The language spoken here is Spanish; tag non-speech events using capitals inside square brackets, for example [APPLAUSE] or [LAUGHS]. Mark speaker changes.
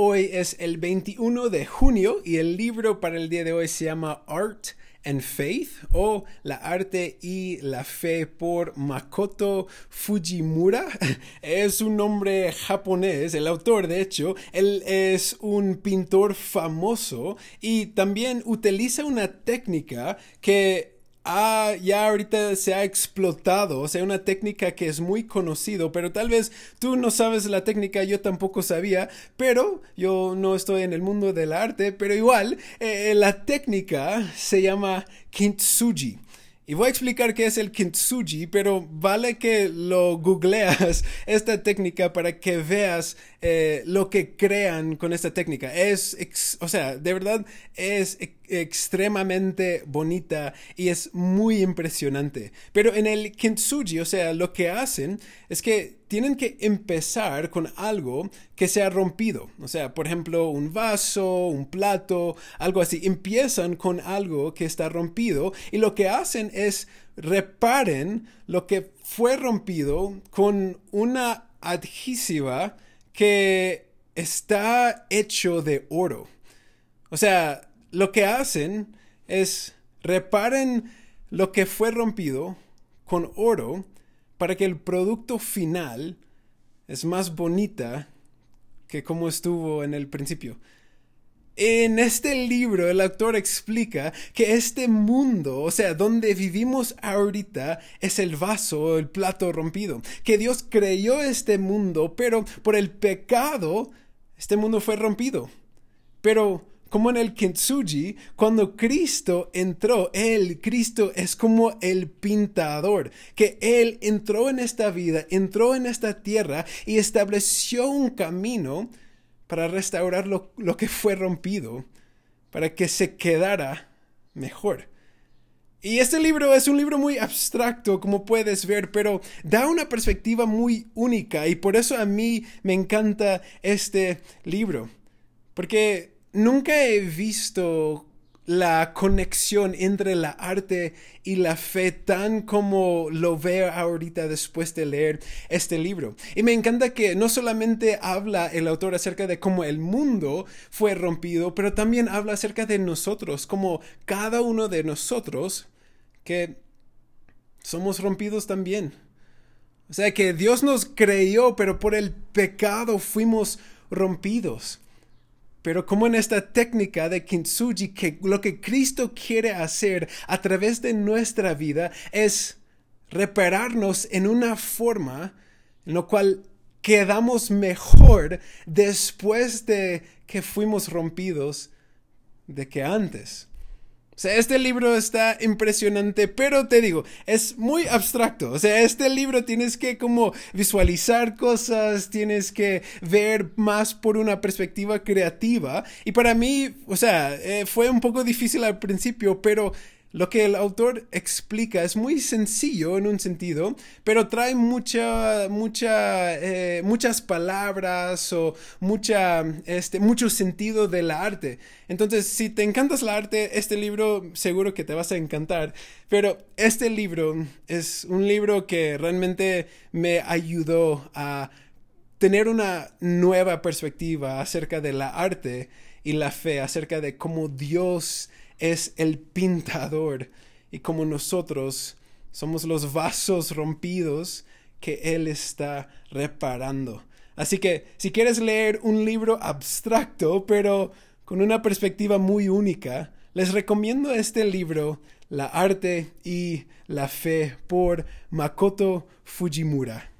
Speaker 1: Hoy es el 21 de junio y el libro para el día de hoy se llama Art and Faith o La arte y la fe por Makoto Fujimura. [LAUGHS] Es un nombre japonés, el autor de hecho, él es un pintor famoso y también utiliza una técnica que ah, ya ahorita se ha explotado, o sea, una técnica que es muy conocido, pero tal vez tú no sabes la técnica, yo tampoco sabía, pero yo no estoy en el mundo del arte, pero igual, eh, la técnica se llama kintsugi. Y voy a explicar qué es el kintsugi, pero vale que lo googleas [LAUGHS] esta técnica para que veas eh, lo que crean con esta técnica. Es, o sea, de verdad es extremadamente bonita y es muy impresionante. Pero en el kintsugi, o sea, lo que hacen es que tienen que empezar con algo que se ha rompido. O sea, por ejemplo, un vaso, un plato, algo así. Empiezan con algo que está rompido y lo que hacen es reparen lo que fue rompido con una adhesiva que está hecho de oro. O sea, lo que hacen es reparen lo que fue rompido con oro para que el producto final es más bonita que como estuvo en el principio. En este libro el autor explica que este mundo, o sea, donde vivimos ahorita, es el vaso, el plato rompido. Que Dios creyó este mundo, pero por el pecado, este mundo fue rompido. Pero como en el kintsugi, cuando Cristo entró, Él, Cristo es como el pintador, que Él entró en esta vida, entró en esta tierra y estableció un camino para restaurar lo, lo que fue rompido, para que se quedara mejor. Y este libro es un libro muy abstracto, como puedes ver, pero da una perspectiva muy única y por eso a mí me encanta este libro. Porque nunca he visto la conexión entre la arte y la fe tan como lo veo ahorita después de leer este libro. Y me encanta que no solamente habla el autor acerca de cómo el mundo fue rompido, pero también habla acerca de nosotros, como cada uno de nosotros que somos rompidos también. O sea que Dios nos creyó, pero por el pecado fuimos rompidos. Pero como en esta técnica de kintsugi, que lo que Cristo quiere hacer a través de nuestra vida es repararnos en una forma en la cual quedamos mejor después de que fuimos rompidos de que antes. O sea, este libro está impresionante, pero te digo, es muy abstracto. O sea, este libro tienes que como visualizar cosas, tienes que ver más por una perspectiva creativa. Y para mí, o sea, eh, fue un poco difícil al principio, pero lo que el autor explica es muy sencillo en un sentido, pero trae mucha, mucha, eh, muchas palabras o mucha, este, mucho sentido del arte. Entonces, si te encantas el arte, este libro seguro que te vas a encantar. Pero este libro es un libro que realmente me ayudó a tener una nueva perspectiva acerca de la arte y la fe, acerca de cómo Dios es el pintador y como nosotros somos los vasos rompidos que Él está reparando. Así que si quieres leer un libro abstracto pero con una perspectiva muy única, les recomiendo este libro, La arte y la fe por Makoto Fujimura.